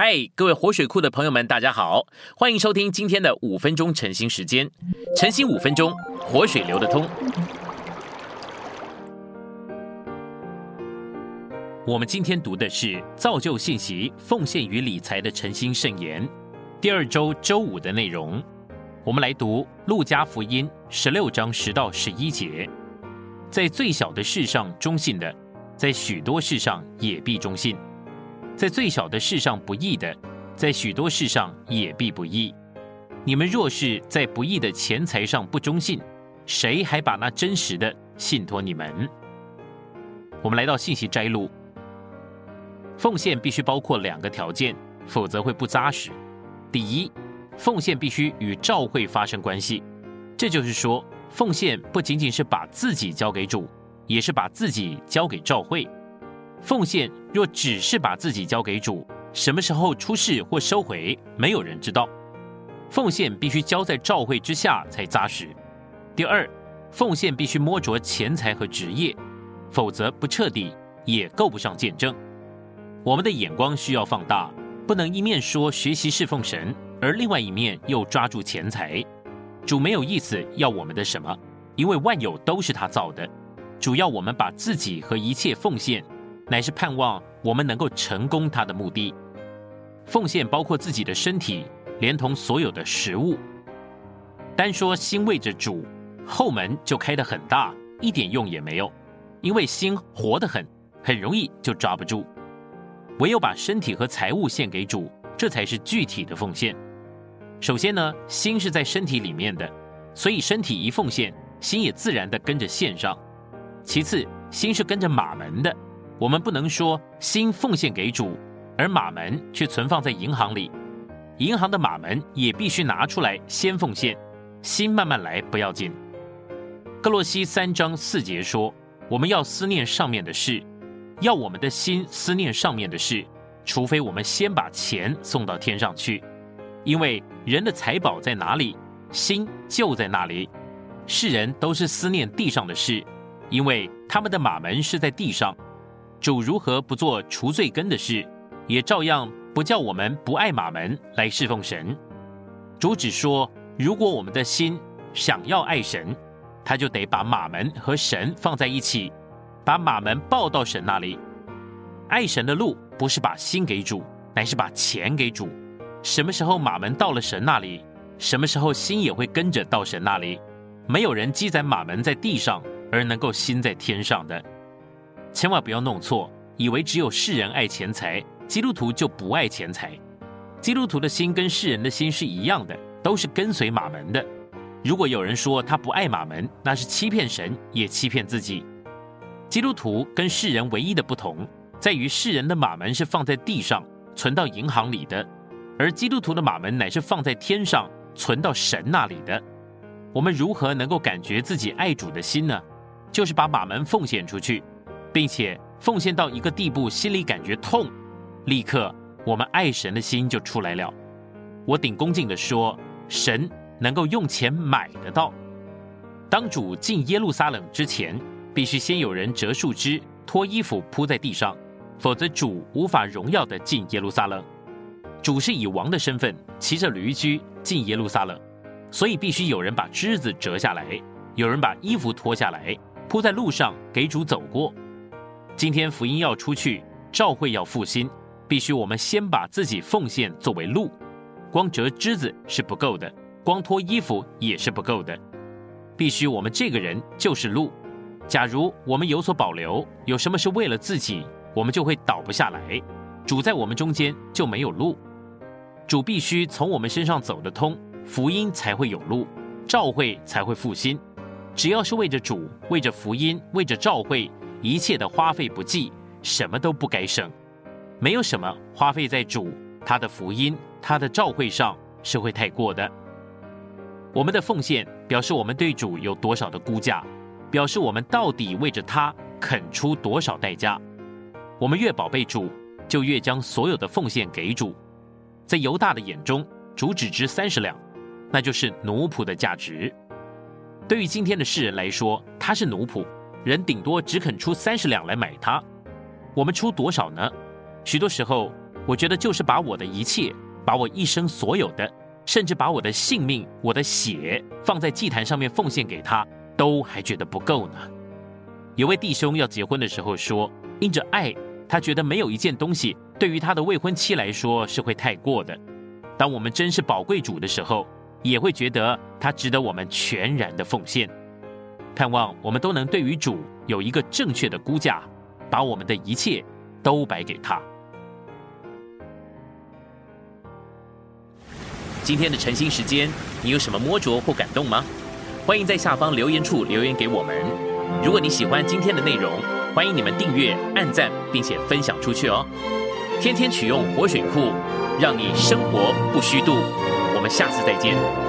嗨，各位活水库的朋友们，大家好，欢迎收听今天的五分钟晨兴时间。晨兴五分钟，活水流得通。我们今天读的是造就信息、奉献与理财的晨兴圣言，第二周周五的内容。我们来读路加福音十六章十到十一节，在最小的事上忠信的，在许多事上也必忠信。在最小的事上不义的，在许多事上也必不义。你们若是在不义的钱财上不忠信，谁还把那真实的信托你们？我们来到信息摘录，奉献必须包括两个条件，否则会不扎实。第一，奉献必须与召会发生关系，这就是说，奉献不仅仅是把自己交给主，也是把自己交给召会。奉献若只是把自己交给主，什么时候出事或收回，没有人知道。奉献必须交在召会之下才扎实。第二，奉献必须摸着钱财和职业，否则不彻底，也够不上见证。我们的眼光需要放大，不能一面说学习侍奉神，而另外一面又抓住钱财。主没有意思要我们的什么，因为万有都是他造的，主要我们把自己和一切奉献。乃是盼望我们能够成功他的目的。奉献包括自己的身体，连同所有的食物。单说心为着主，后门就开得很大，一点用也没有。因为心活得很，很容易就抓不住。唯有把身体和财物献给主，这才是具体的奉献。首先呢，心是在身体里面的，所以身体一奉献，心也自然的跟着献上。其次，心是跟着马门的。我们不能说心奉献给主，而马门却存放在银行里。银行的马门也必须拿出来先奉献，心慢慢来不要紧。哥洛西三章四节说：“我们要思念上面的事，要我们的心思念上面的事，除非我们先把钱送到天上去，因为人的财宝在哪里，心就在那里。世人都是思念地上的事，因为他们的马门是在地上。”主如何不做除罪根的事，也照样不叫我们不爱马门来侍奉神。主只说，如果我们的心想要爱神，他就得把马门和神放在一起，把马门抱到神那里。爱神的路不是把心给主，乃是把钱给主。什么时候马门到了神那里，什么时候心也会跟着到神那里。没有人积攒马门在地上，而能够心在天上的。千万不要弄错，以为只有世人爱钱财，基督徒就不爱钱财。基督徒的心跟世人的心是一样的，都是跟随马门的。如果有人说他不爱马门，那是欺骗神，也欺骗自己。基督徒跟世人唯一的不同，在于世人的马门是放在地上，存到银行里的，而基督徒的马门乃是放在天上，存到神那里的。我们如何能够感觉自己爱主的心呢？就是把马门奉献出去。并且奉献到一个地步，心里感觉痛，立刻我们爱神的心就出来了。我顶恭敬的说，神能够用钱买得到。当主进耶路撒冷之前，必须先有人折树枝，脱衣服铺在地上，否则主无法荣耀的进耶路撒冷。主是以王的身份骑着驴驹进耶路撒冷，所以必须有人把枝子折下来，有人把衣服脱下来铺在路上给主走过。今天福音要出去，教会要复兴，必须我们先把自己奉献作为路。光折枝子是不够的，光脱衣服也是不够的，必须我们这个人就是路。假如我们有所保留，有什么是为了自己，我们就会倒不下来。主在我们中间就没有路，主必须从我们身上走得通，福音才会有路，教会才会复兴。只要是为着主，为着福音，为着教会。一切的花费不计，什么都不该省，没有什么花费在主他的福音、他的召会上是会太过的。我们的奉献表示我们对主有多少的估价，表示我们到底为着他肯出多少代价。我们越宝贝主，就越将所有的奉献给主。在犹大的眼中，主只值三十两，那就是奴仆的价值。对于今天的世人来说，他是奴仆。人顶多只肯出三十两来买它，我们出多少呢？许多时候，我觉得就是把我的一切，把我一生所有的，甚至把我的性命、我的血放在祭坛上面奉献给他，都还觉得不够呢。有位弟兄要结婚的时候说，因着爱，他觉得没有一件东西对于他的未婚妻来说是会太过的。当我们真是宝贵主的时候，也会觉得他值得我们全然的奉献。盼望我们都能对于主有一个正确的估价，把我们的一切都摆给他。今天的晨兴时间，你有什么摸着或感动吗？欢迎在下方留言处留言给我们。如果你喜欢今天的内容，欢迎你们订阅、按赞，并且分享出去哦。天天取用活水库，让你生活不虚度。我们下次再见。